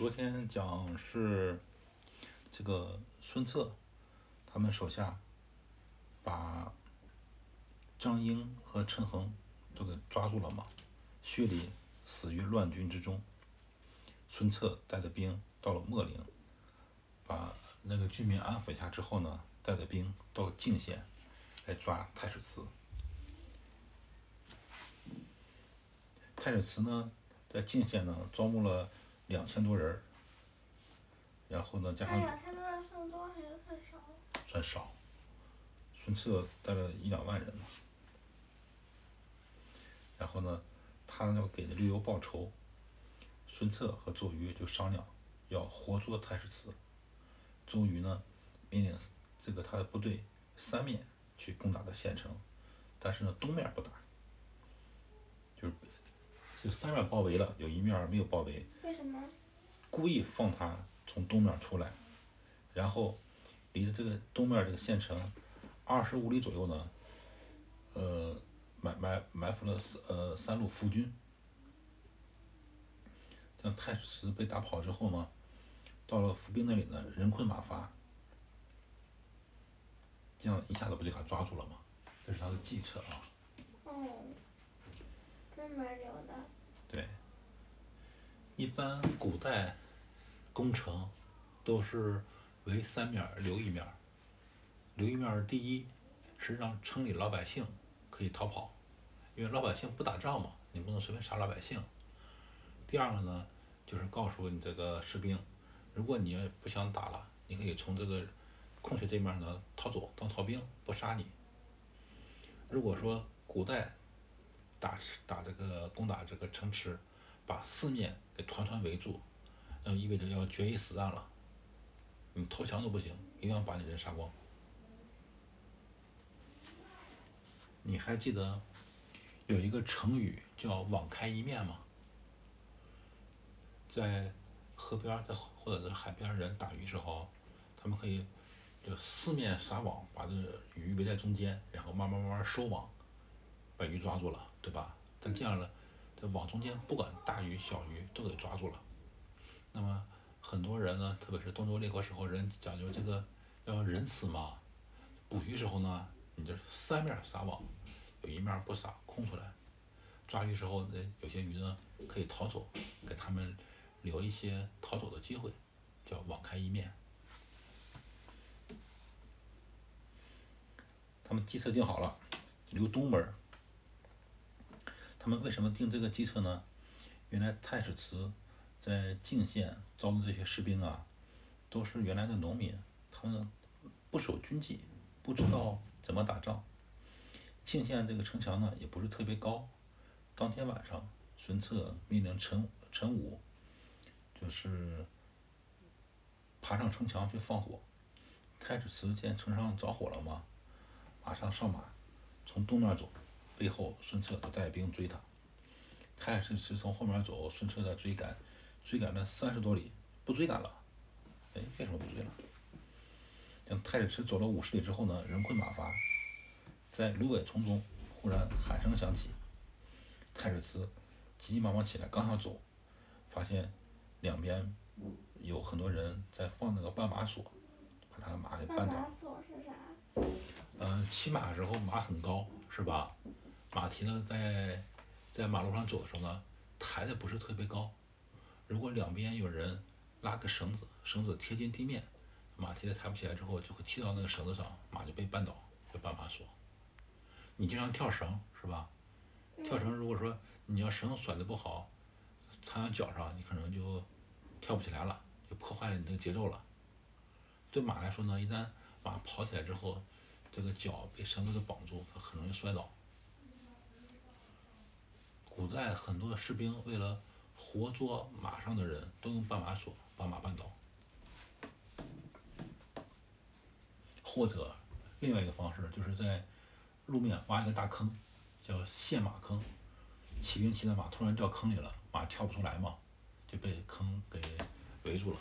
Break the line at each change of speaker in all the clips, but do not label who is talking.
昨天讲是这个孙策，他们手下把张英和陈恒都给抓住了嘛，薛礼死于乱军之中。孙策带着兵到了秣陵，把那个居民安抚一下之后呢，带着兵到泾县来抓太史慈。太史慈呢，在泾县呢招募了两千多人儿，然后呢加上
两千多人算多还是算少？
算少，孙策带了一两万人嘛。然后呢，他要给绿油报仇，孙策和周瑜就商量要活捉太史慈。周瑜呢，命令这个他的部队三面去攻打的县城，但是呢东面不打，就是这三面包围了，有一面没有包围，
为什么？
故意放他从东面出来，然后离着这个东面这个县城二十五里左右呢，呃，埋埋埋伏了三呃三路伏军。像太史慈被打跑之后呢，到了伏兵那里呢，人困马乏，这样一下子不就给他抓住了吗？这是他的计策啊。
哦，这么溜的。
对，一般古代攻城都是围三面留一面。留一面，第一是让城里老百姓可以逃跑，因为老百姓不打仗嘛，你不能随便杀老百姓。第二个呢，就是告诉你这个士兵，如果你不想打了，你可以从这个空缺这面呢逃走，当逃兵，不杀你。如果说古代打打这个攻打这个城池，把四面给团团围住，那意味着要决一死战了。你投降都不行，一定要把你人杀光。你还记得有一个成语叫“网开一面”吗？在河边儿，在或者是海边儿人打鱼时候，他们可以就四面撒网，把这鱼围在中间，然后慢慢慢慢收网，把鱼抓住了，对吧？但这样呢，这网中间不管大鱼小鱼都给抓住了。那么很多人呢，特别是东周列国时候，人讲究这个要仁慈嘛，捕鱼时候呢，你就三面撒网，有一面不撒，空出来。抓鱼时候，那有些鱼呢可以逃走，给他们留一些逃走的机会，叫网开一面。他们计策定好了，留东门。他们为什么定这个计策呢？原来太史慈在泾县招的这些士兵啊，都是原来的农民，他们不守军纪，不知道怎么打仗。泾县这个城墙呢，也不是特别高。当天晚上，孙策命令陈陈武，就是爬上城墙去放火。太史慈见城上着火了嘛，马上上马，从东面走，背后孙策就带兵追他。太史慈从后面走，孙策在追赶，追赶了三十多里，不追赶了。哎，为什么不追了？等太史慈走了五十里之后呢，人困马乏，在芦苇丛中忽然喊声响起。太史慈急急忙忙起来，刚想走，发现两边有很多人在放那个绊马索，把他的马给绊倒。
绊马索是啥？
嗯，骑马的时候马很高，是吧？马蹄呢在在马路上走的时候呢，抬的不是特别高。如果两边有人拉个绳子，绳子贴近地面，马蹄子抬不起来之后，就会踢到那个绳子上，马就被绊倒，就绊马索。你经常跳绳是吧？跳绳如果说你要绳子甩的不好，缠到脚上，你可能就跳不起来了，就破坏了你这个节奏了。对马来说呢，一旦马跑起来之后，这个脚被绳子给绑住，它很容易摔倒。古代很多士兵为了活捉马上的人，都用绊马索把马绊倒，或者另外一个方式就是在路面挖一个大坑，叫陷马坑。骑兵骑的马突然掉坑里了，马跳不出来嘛，就被坑给围住了。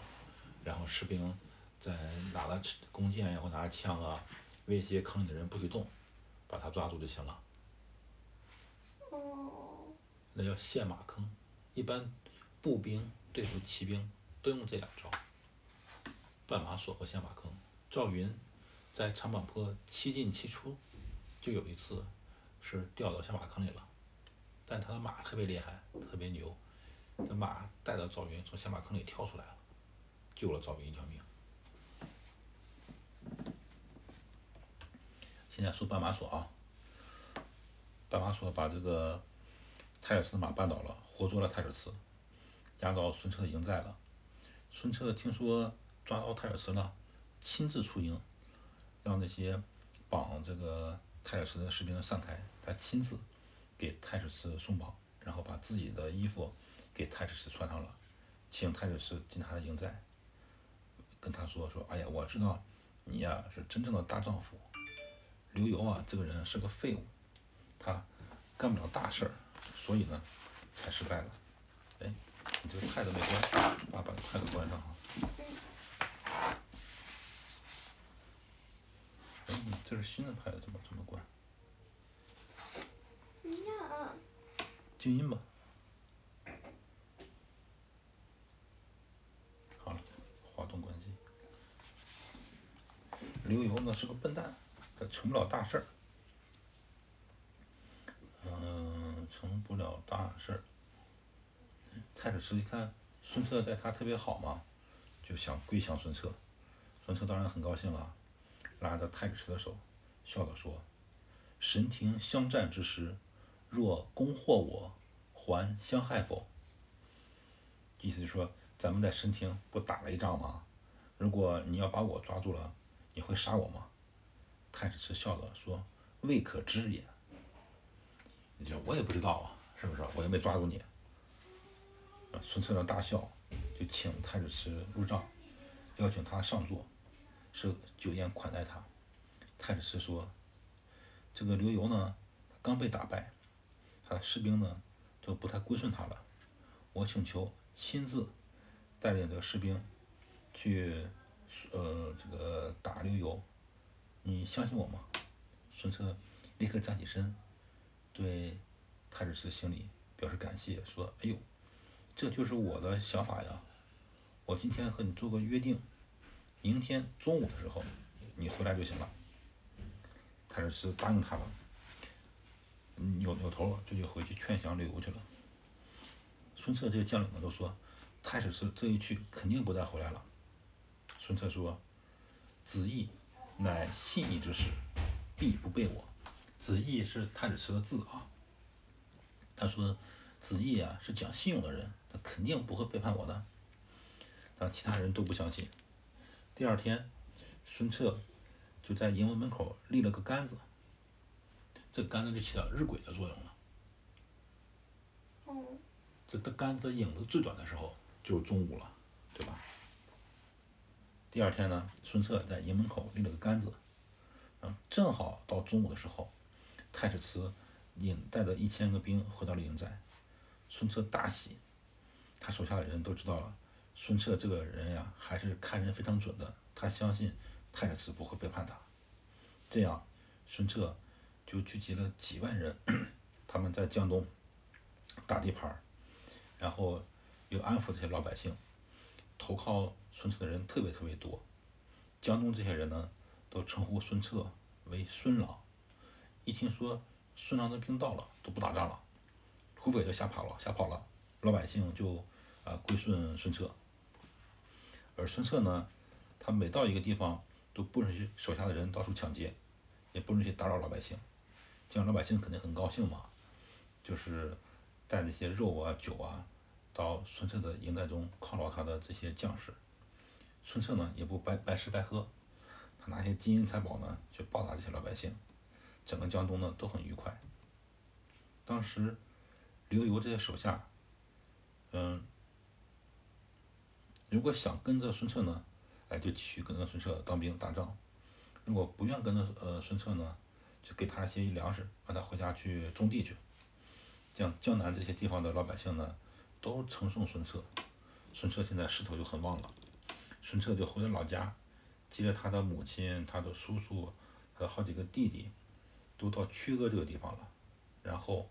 然后士兵在拿着弓箭呀或拿着枪啊，威胁坑里的人不许动，把他抓住就行了。
哦，
那叫陷马坑。一般步兵对付骑兵都用这两招：绊马索和陷马坑。赵云在长坂坡七进七出，就有一次是掉到下马坑里了，但他的马特别厉害，特别牛，这马带着赵云从下马坑里跳出来了，救了赵云一条命。现在说绊马索啊，绊马索把这个太史慈的马绊倒了，活捉了太史慈，押到孙策营寨了。孙策听说抓到太史慈了，亲自出营，让那些绑这个太史慈的士兵散开，他亲自给太史慈松绑，然后把自己的衣服给太史慈穿上了，请太史慈进他的营寨，跟他说说，哎呀，我知道你呀是真正的大丈夫。刘繇啊，这个人是个废物，他干不了大事儿，所以呢，才失败了。哎，你这个 pad 没关，爸把 pad 关上啊。哎，你这是新的 pad，怎么怎么关？
呀，
静音吧。好了，滑动关机。刘游呢是个笨蛋。他成不了大事儿，嗯，成不了大事儿。太史慈一看孙策待他特别好嘛，就想归降孙策。孙策当然很高兴了，拉着太史慈的手，笑着说：“神庭相战之时，若攻获我，还相害否？”意思就是说，咱们在神庭不打了一仗吗？如果你要把我抓住了，你会杀我吗？太史慈笑着说：“未可知也。”你说我也不知道啊，是不是？我又没抓住你。孙策大笑，就请太史慈入帐，邀请他上座，设酒宴款待他。太史慈说：“这个刘繇呢，刚被打败，他的士兵呢都不太归顺他了。我请求亲自带领这个士兵去，呃，这个打刘繇。”你相信我吗？孙策立刻站起身，对太史慈行礼，表示感谢，说：“哎呦，这就是我的想法呀！我今天和你做个约定，明天中午的时候你回来就行了。”太史慈答应他了，扭扭头就去回去劝降刘繇去了。孙策这些将领呢都说：“太史慈这一去肯定不再回来了。”孙策说：“子义。”乃信义之士，必不背我。子义是太史慈的字啊。他说：“子义啊，是讲信用的人，他肯定不会背叛我的。”但其他人都不相信。第二天，孙策就在营门门口立了个杆子，这杆子就起到日晷的作用了。这这杆子影子最短的时候就是中午了，对吧？第二天呢，孙策在营门口立了个杆子，嗯，正好到中午的时候，太史慈引带着一千个兵回到了营寨，孙策大喜，他手下的人都知道了，孙策这个人呀，还是看人非常准的，他相信太史慈不会背叛他，这样，孙策就聚集了几万人，他们在江东打地盘然后又安抚这些老百姓，投靠。孙策的人特别特别多，江东这些人呢，都称呼孙策为孙郎。一听说孙郎的兵到了，都不打仗了，土匪就吓跑了，吓跑了，老百姓就啊归顺孙策。而孙策呢，他每到一个地方，都不允许手下的人到处抢劫，也不允许打扰老百姓，这样老百姓肯定很高兴嘛，就是带那些肉啊酒啊，到孙策的营寨中犒劳他的这些将士。孙策呢也不白白吃白喝，他拿些金银财宝呢去报答这些老百姓，整个江东呢都很愉快。当时刘繇这些手下，嗯，如果想跟着孙策呢，哎就继续跟着孙策当兵打仗；如果不愿跟着呃孙策呢，就给他一些粮食，让他回家去种地去。江江南这些地方的老百姓呢，都称颂孙策。孙策现在势头就很旺了。孙策就回了老家，接着他的母亲、他的叔叔，还有好几个弟弟，都到曲阿这个地方了。然后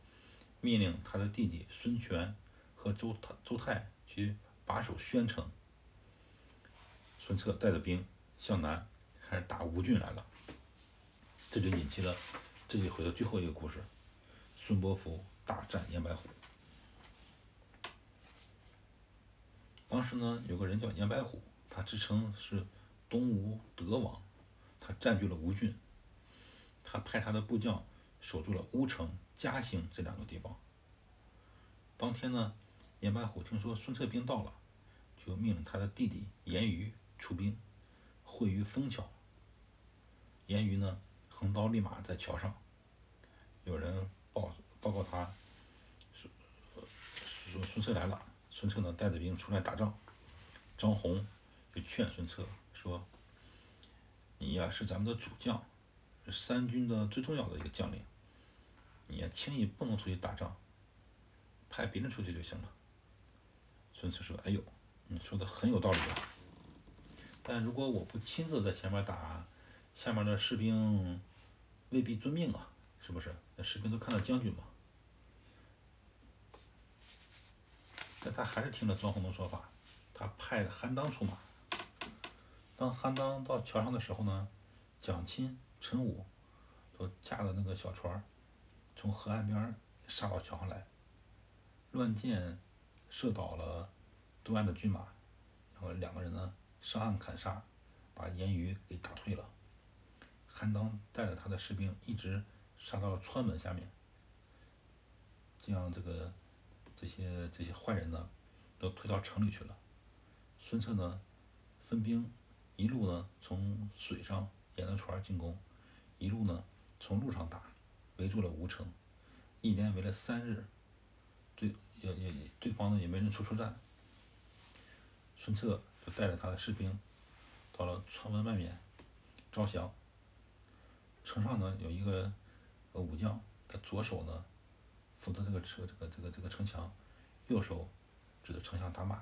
命令他的弟弟孙权和周周泰去把守宣城，孙策带着兵向南，开始打吴郡来了。这就引起了这一回的最后一个故事：孙伯符大战严白虎。当时呢，有个人叫严白虎，他自称是东吴德王，他占据了吴郡，他派他的部将守住了乌城、嘉兴这两个地方。当天呢，严白虎听说孙策兵到了，就命令他的弟弟严虞出兵，会于枫桥。严虞呢，横刀立马在桥上，有人报报告他，说说孙策来了。孙策呢，带着兵出来打仗。张宏就劝孙策说：“你呀是咱们的主将，三军的最重要的一个将领，你轻易不能出去打仗，派别人出去就行了。”孙策说：“哎呦，你说的很有道理啊！但如果我不亲自在前面打，下面的士兵未必遵命啊，是不是？那士兵都看到将军嘛。”但他还是听了张宏的说法，他派韩当出马。当韩当到桥上的时候呢，蒋钦、陈武都驾着那个小船从河岸边杀到桥上来，乱箭射倒了对岸的军马，然后两个人呢上岸砍杀，把严虞给打退了。韩当带着他的士兵一直杀到了川门下面，将这个。这些这些坏人呢，都退到城里去了。孙策呢，分兵一路呢从水上沿着船进攻，一路呢从路上打，围住了吴城，一连围了三日，对也也对方呢也没人出出战。孙策就带着他的士兵，到了川门外面招降。城上呢有一个武将，他左手呢。扶着这个车，这个这个这个城墙，右手指着城墙打马。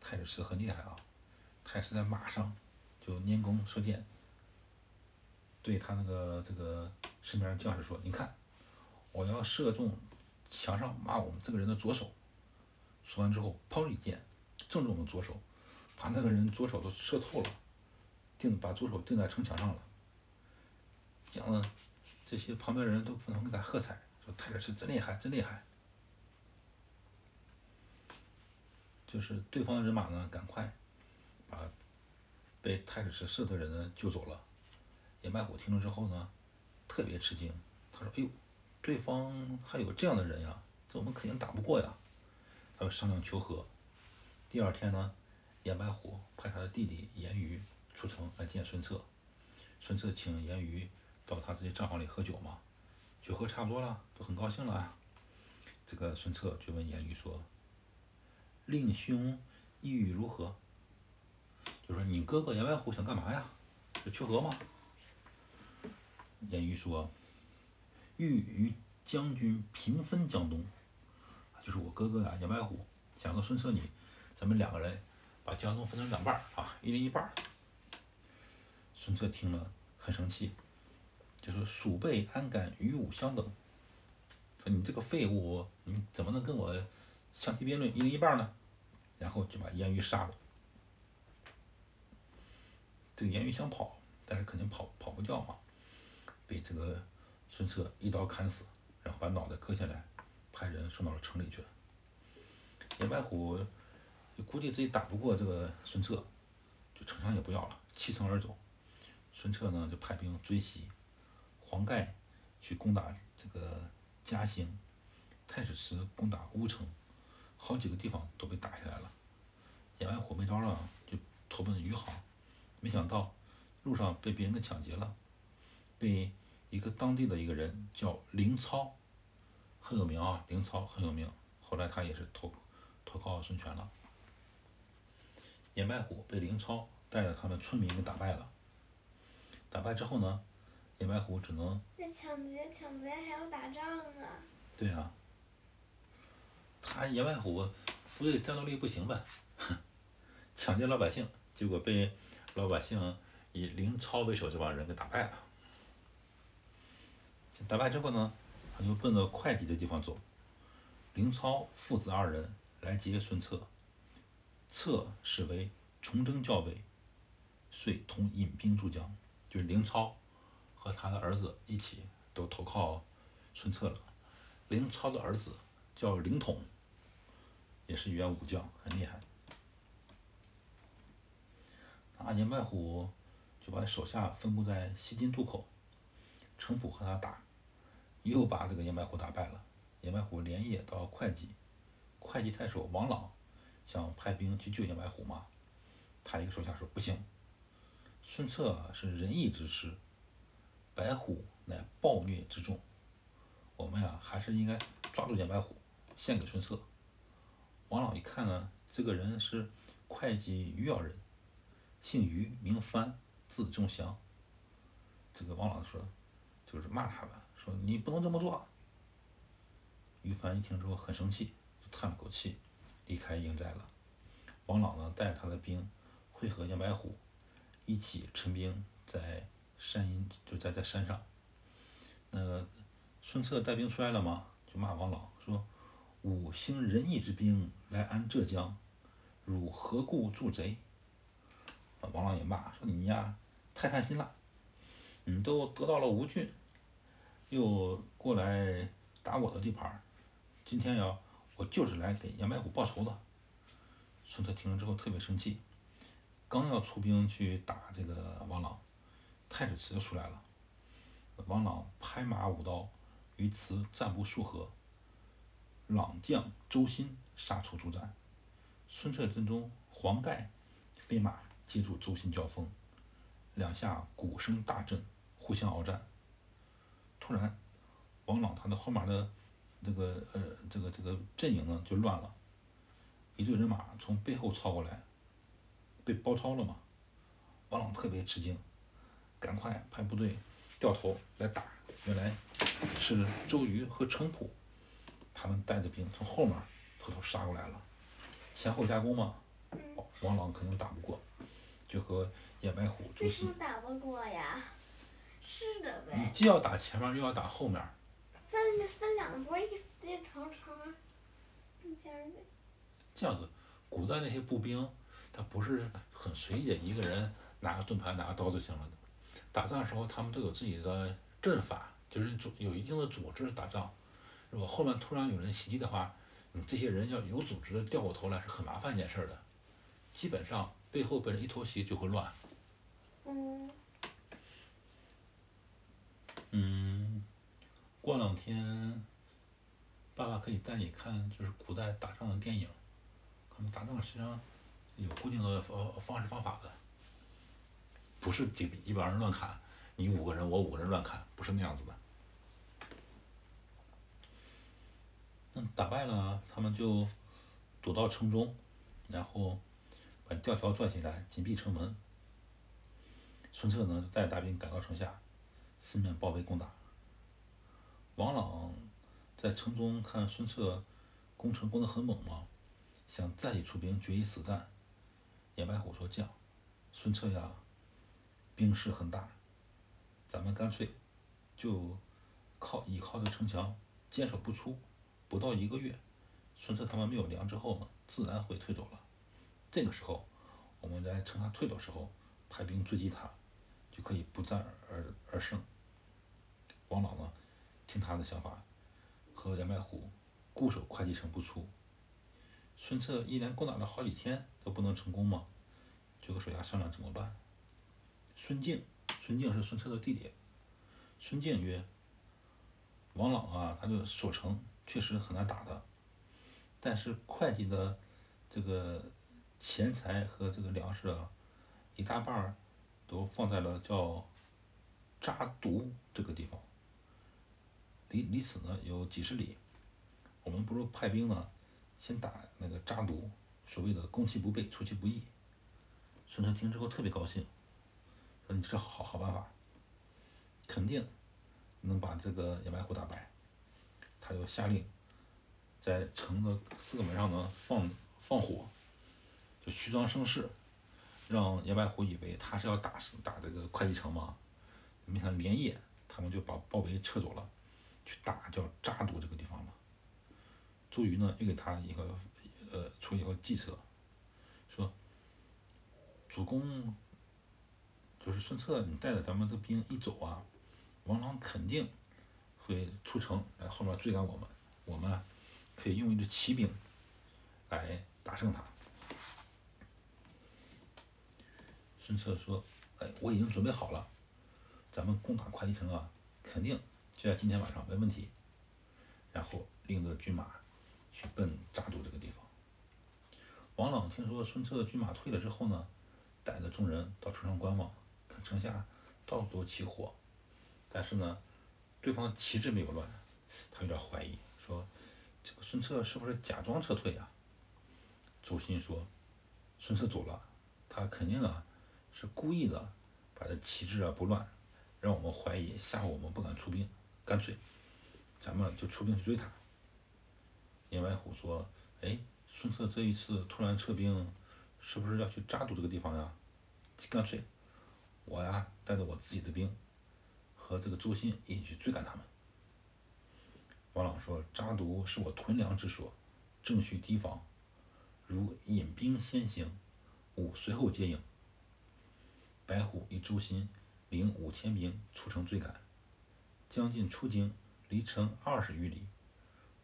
太史慈很厉害啊，太史在马上就拈弓射箭，对他那个这个身边将士说：“你看，我要射中墙上骂我们这个人的左手。”说完之后，砰一箭，正中了左手，把那个人左手都射透了，定把左手定在城墙上了。讲了，这些旁边的人都纷纷给他喝彩。说太史慈真厉害，真厉害。就是对方的人马呢，赶快把被太史慈射的人呢救走了。严白虎听了之后呢，特别吃惊。他说：“哎呦，对方还有这样的人呀，这我们肯定打不过呀。”他就商量求和。第二天呢，严白虎派他的弟弟严虞出城来见孙策。孙策请严虞到他这些账房里喝酒嘛。酒喝差不多了，都很高兴了。这个孙策就问严虞说：“令兄意欲如何？”就说你哥哥严白虎想干嘛呀？是求和吗？严虞说：“欲与将军平分江东。”就是我哥哥呀，严白虎想和孙策你，咱们两个人把江东分成两半啊，一人一半。孙策听了很生气。就说鼠辈安敢与吾相等？说你这个废物，你怎么能跟我相提并论，一人一半呢？然后就把严虞杀了。这个严虞想跑，但是肯定跑跑不掉嘛，被这个孙策一刀砍死，然后把脑袋割下来，派人送到了城里去了。严白虎估计自己打不过这个孙策，就城墙也不要了，弃城而走。孙策呢，就派兵追袭。黄盖去攻打这个嘉兴，太史慈攻打乌城，好几个地方都被打下来了。严白虎没招了，就投奔余杭，没想到路上被别人给抢劫了，被一个当地的一个人叫林超，很有名啊，林超很有名。后来他也是投投靠孙权了。严白虎被林超带着他们村民给打败了。打败之后呢？严白虎只能。
那抢劫抢劫还要打仗啊！
对啊。他严白虎，不对，战斗力不行呗，抢劫老百姓，结果被老百姓以林超为首这帮人给打败了。打败之后呢，他就奔着会稽的地方走。凌超父子二人来接孙策，策是为崇祯校尉，遂同引兵助将，就是凌超和他的儿子一起都投靠孙策了。凌超的儿子叫凌统，也是一员武将，很厉害。那严白虎就把手下分布在西津渡口，程普和他打，又把这个严白虎打败了。严白虎连夜到会稽，会稽太守王朗想派兵去救严白虎嘛，他一个手下说不行，孙策是仁义之师，白虎乃暴虐之众，我们呀还是应该抓住严白虎，献给孙策。王朗一看呢，这个人是会稽余姚人。姓余，名帆，字仲祥。这个王朗说，就是骂他吧，说你不能这么做。于凡一听之后很生气，就叹了口气，离开营寨了。王朗呢，带着他的兵会合杨白虎，一起陈兵在山阴，就在在山上。那个孙策带兵出来了嘛，就骂王朗说：“吾兴仁义之兵来安浙江，汝何故助贼？”王朗也骂说：“你呀，太贪心了！你都得到了吴郡，又过来打我的地盘今天呀，我就是来给杨白虎报仇的。”孙策听了之后特别生气，刚要出兵去打这个王朗，太史慈就出来了。王朗拍马舞刀，与慈战不数合，朗将周新杀出助战。孙策阵中黄盖飞马。接住周信交锋，两下鼓声大震，互相鏖战。突然，王朗他的后面的这个呃这个这个阵营呢就乱了，一队人马从背后抄过来，被包抄了嘛。王朗特别吃惊，赶快派部队掉头来打。原来是周瑜和程普他们带着兵从后面偷偷杀过来了，前后夹攻嘛，王朗肯定打不过。就和严白虎、周
什么打不过呀？是的呗。
你既要打前面，又要打后面。
分分两波，一一层层，
这样子，古代那些步兵，他不是很随意，一个人拿个盾牌、拿个刀就行了的。打仗的时候，他们都有自己的阵法，就是组有一定的组织打仗。如果后面突然有人袭击的话，你这些人要有组织的掉过头来，是很麻烦一件事的。基本上。背后被人一偷袭就会乱。
嗯。
嗯，过两天，爸爸可以带你看，就是古代打仗的电影。他们打仗实际上有固定的方方式方法的，不是几一帮人乱砍，你五个人我五个人乱砍，不是那样子的。嗯，打败了他们就躲到城中，然后。把吊桥拽起来，紧闭城门。孙策呢，带大兵赶到城下，四面包围攻打。王朗在城中看孙策攻城攻得很猛嘛，想再起出兵决一死战。严白虎说：“这样，孙策呀，兵势很大，咱们干脆就靠依靠这城墙坚守不出，不到一个月，孙策他们没有粮之后呢，自然会退走了。”这个时候，我们在趁他退走时候派兵追击他，就可以不战而而胜。王朗呢，听他的想法，和严白虎固守会稽城不出。孙策一连攻打了好几天都不能成功嘛，就和手下商量怎么办。孙敬，孙敬是孙策的弟弟。孙敬曰：“王朗啊，他就守城确实很难打的，但是会稽的这个。”钱财和这个粮食啊，一大半儿都放在了叫扎毒这个地方，离离此呢有几十里。我们不如派兵呢，先打那个扎毒，所谓的攻其不备，出其不意。孙策听之后特别高兴，说你这好好办法，肯定能把这个严白虎打败。他就下令在城的四个门上呢放放火。就虚张声势，让严白虎以为他是要打打这个会稽城嘛，没想到连夜他们就把包围撤走了，去打叫扎都这个地方了。周瑜呢又给他一个呃出一个计策，说主公就是孙策，你带着咱们这兵一走啊，王朗肯定会出城来后面追赶我们，我们可以用一支骑兵来打胜他。孙策说：“哎，我已经准备好了，咱们攻打会稽城啊，肯定就在今天晚上，没问题。”然后领着军马去奔扎都这个地方。王朗听说孙策的军马退了之后呢，带着众人到城上观望，看城下到处都起火，但是呢，对方旗帜没有乱，他有点怀疑，说这个孙策是不是假装撤退呀？周兴说，孙策走了，他肯定啊。是故意的，把这旗帜啊不乱，让我们怀疑，吓唬我们不敢出兵，干脆，咱们就出兵去追他。严白虎说：“哎，孙策这一次突然撤兵，是不是要去扎都这个地方呀？干脆，我呀带着我自己的兵，和这个周兴一起去追赶他们。”王朗说：“扎都是我屯粮之所，正需提防，如引兵先行，吾随后接应。”白虎与周兴领五千兵出城追赶，将近出京，离城二十余里，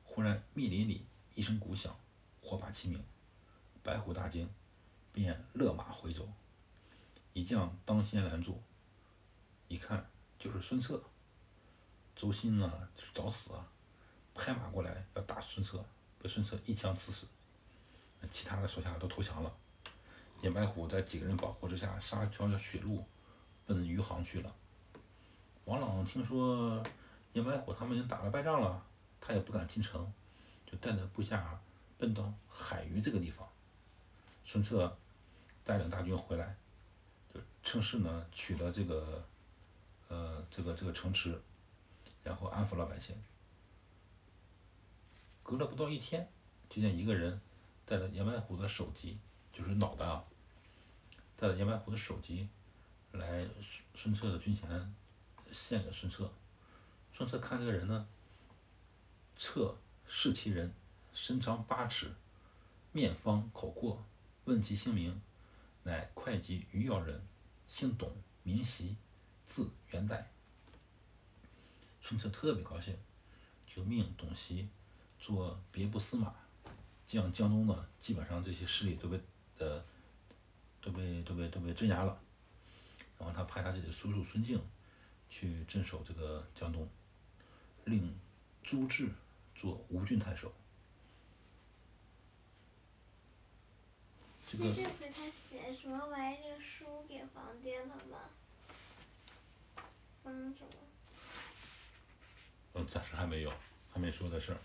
忽然密林里一声鼓响，火把齐鸣，白虎大惊，便勒马回走。一将当先拦住，一看就是孙策。周兴呢就是找死啊，拍马过来要打孙策，被孙策一枪刺死。其他的手下都投降了。严白虎在几个人保护之下，杀条血路，奔余杭去了。王朗听说严白虎他们已经打了败仗了，他也不敢进城，就带着部下奔到海隅这个地方。孙策带领大军回来，就趁势呢取了这个，呃，这个这个城池，然后安抚老百姓。隔了不到一天，就见一个人带着严白虎的首级，就是脑袋啊。带着严白虎的首级，来孙孙策的军前献给孙策。孙策看这个人呢，策视其人，身长八尺，面方口阔，问其姓名，乃会稽余姚人，姓董，名袭，字元代。孙策特别高兴，就命董袭做别部司马，这样江东呢，基本上这些势力都被呃。都被都被都被镇压了，然后他派他自己的叔叔孙敬去镇守这个江东，令朱治做吴郡太守。
这个。这回他写什么玩意儿书给皇帝了吗？嗯，什么？
嗯，暂时还没有，还没说的事儿。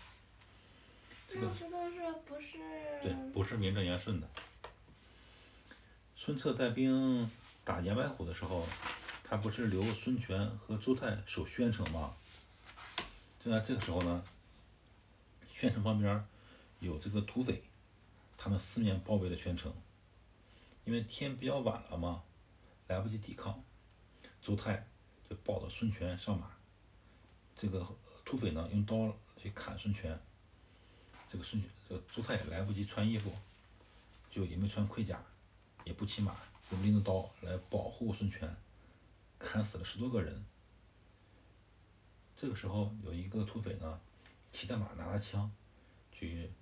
这个。这都是不是？
对，不是名正言顺的。孙策带兵打严白虎的时候，他不是留孙权和周泰守宣城吗？就在这个时候呢，宣城旁边有这个土匪，他们四面包围了宣城。因为天比较晚了嘛，来不及抵抗，周泰就抱着孙权上马。这个土匪呢，用刀去砍孙权。这个孙权，这个周泰也来不及穿衣服，就也没穿盔甲。也不骑马，用拎着刀来保护孙权，砍死了十多个人。这个时候有一个土匪呢，骑着马拿着枪，去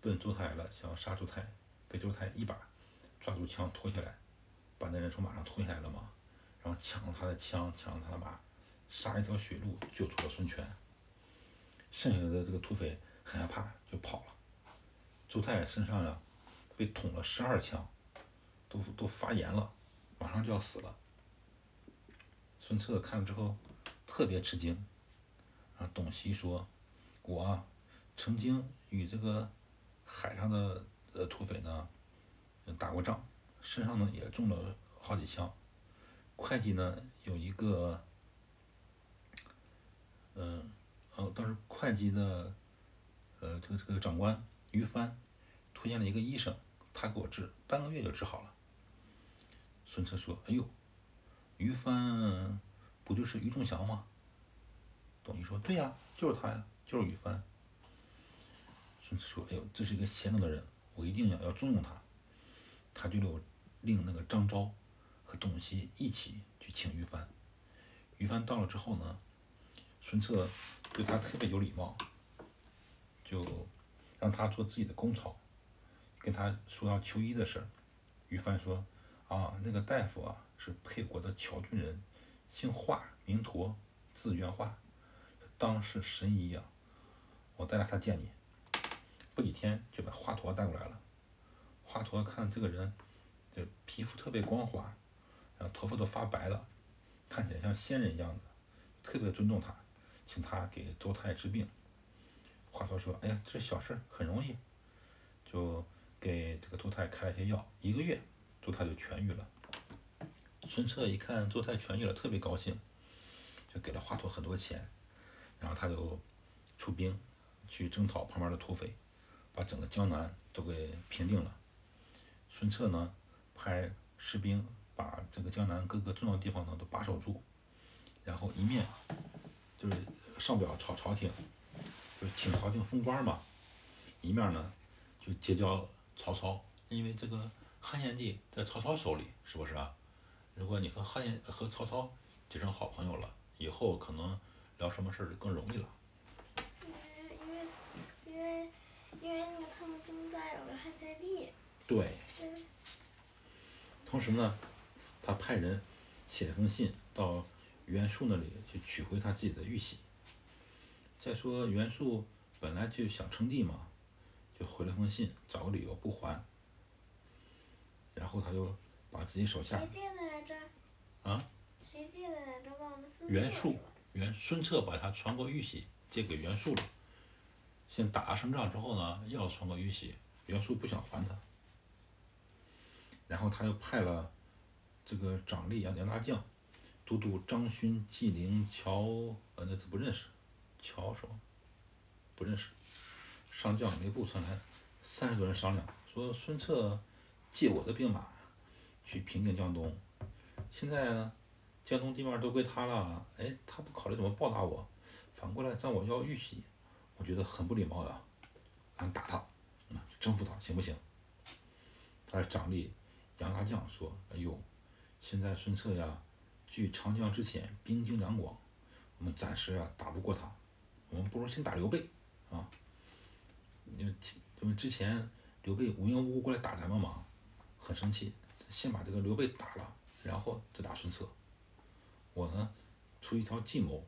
奔周泰来了，想要杀周泰，被周泰一把抓住枪拖下来，把那人从马上拖下来了嘛，然后抢了他的枪，抢了他的马，杀一条血路救出了孙权。剩下的这个土匪很害怕，就跑了。周泰身上呀，被捅了十二枪。都都发炎了，马上就要死了。孙策看了之后特别吃惊，啊，董袭说：“我啊曾经与这个海上的呃土匪呢打过仗，身上呢也中了好几枪。会计呢有一个，嗯，呃，当时会计的呃这个这个长官于帆推荐了一个医生，他给我治，半个月就治好了。”孙策说：“哎呦，于帆不就是于仲祥吗？”董翳说：“对呀，就是他呀，就是于帆。”孙策说：“哎呦，这是一个贤能的人，我一定要要重用他。”他就令那个张昭和董袭一起去请于帆。于帆到了之后呢，孙策对他特别有礼貌，就让他做自己的公曹，跟他说要求医的事儿。于帆说：“啊，那个大夫啊，是沛国的谯郡人，姓华，名佗，字元化，当世神医呀。我带着他见你。”不几天就把华佗带过来了。华佗看这个人，这皮肤特别光滑，然后头发都发白了，看起来像仙人一样子，特别尊重他，请他给周太治病。华佗说：“哎呀，这小事很容易。”就给这个周太开了些药，一个月，周太就痊愈了。孙策一看做太痊愈了，特别高兴，就给了华佗很多钱，然后他就出兵去征讨旁边的土匪。把整个江南都给平定了。孙策呢，派士兵把这个江南各个重要地方呢都把守住，然后一面就是上表朝朝廷，就请朝廷封官嘛；一面呢就结交曹操，因为这个汉献帝在曹操手里，是不是啊？如果你和汉献和曹操结成好朋友了，以后可能聊什么事儿更容易了。
因为那个他们中间有个汉献帝。
对。同时呢，他派人写了封信到袁术那里去取回他自己的玉玺。再说袁术本来就想称帝嘛，就回了封信，找个理由不还。然后他就把自己手下。啊？
谁借的来着？忘了
袁术，袁孙策把他传国玉玺借给袁术了。先打了胜仗之后呢，要传国玉玺，袁术不想还他，然后他又派了这个长吏杨杨大将、都督张勋、纪灵、乔呃那字不认识，乔什么不认识，上将每部传来三十多人商量，说孙策借我的兵马去平定江东，现在呢江东地面都归他了，哎，他不考虑怎么报答我，反过来找我要玉玺。我觉得很不礼貌呀，俺打他，啊，征服他行不行？他的长吏杨大将说：“哎呦，现在孙策呀，据长江之险，兵精粮广，我们暂时啊打不过他，我们不如先打刘备，啊，因为因为之前刘备无缘无故过来打咱们嘛，很生气，先把这个刘备打了，然后再打孙策。我呢，出一条计谋，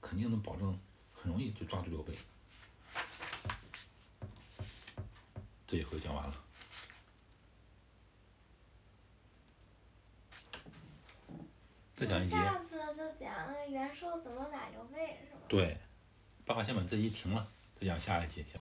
肯定能保证。”很容易就抓住刘备，这一回讲完了。再讲一节。
下次就讲袁绍怎么打刘备，是吗？
对，爸爸先把这一停了，再讲下一集，行。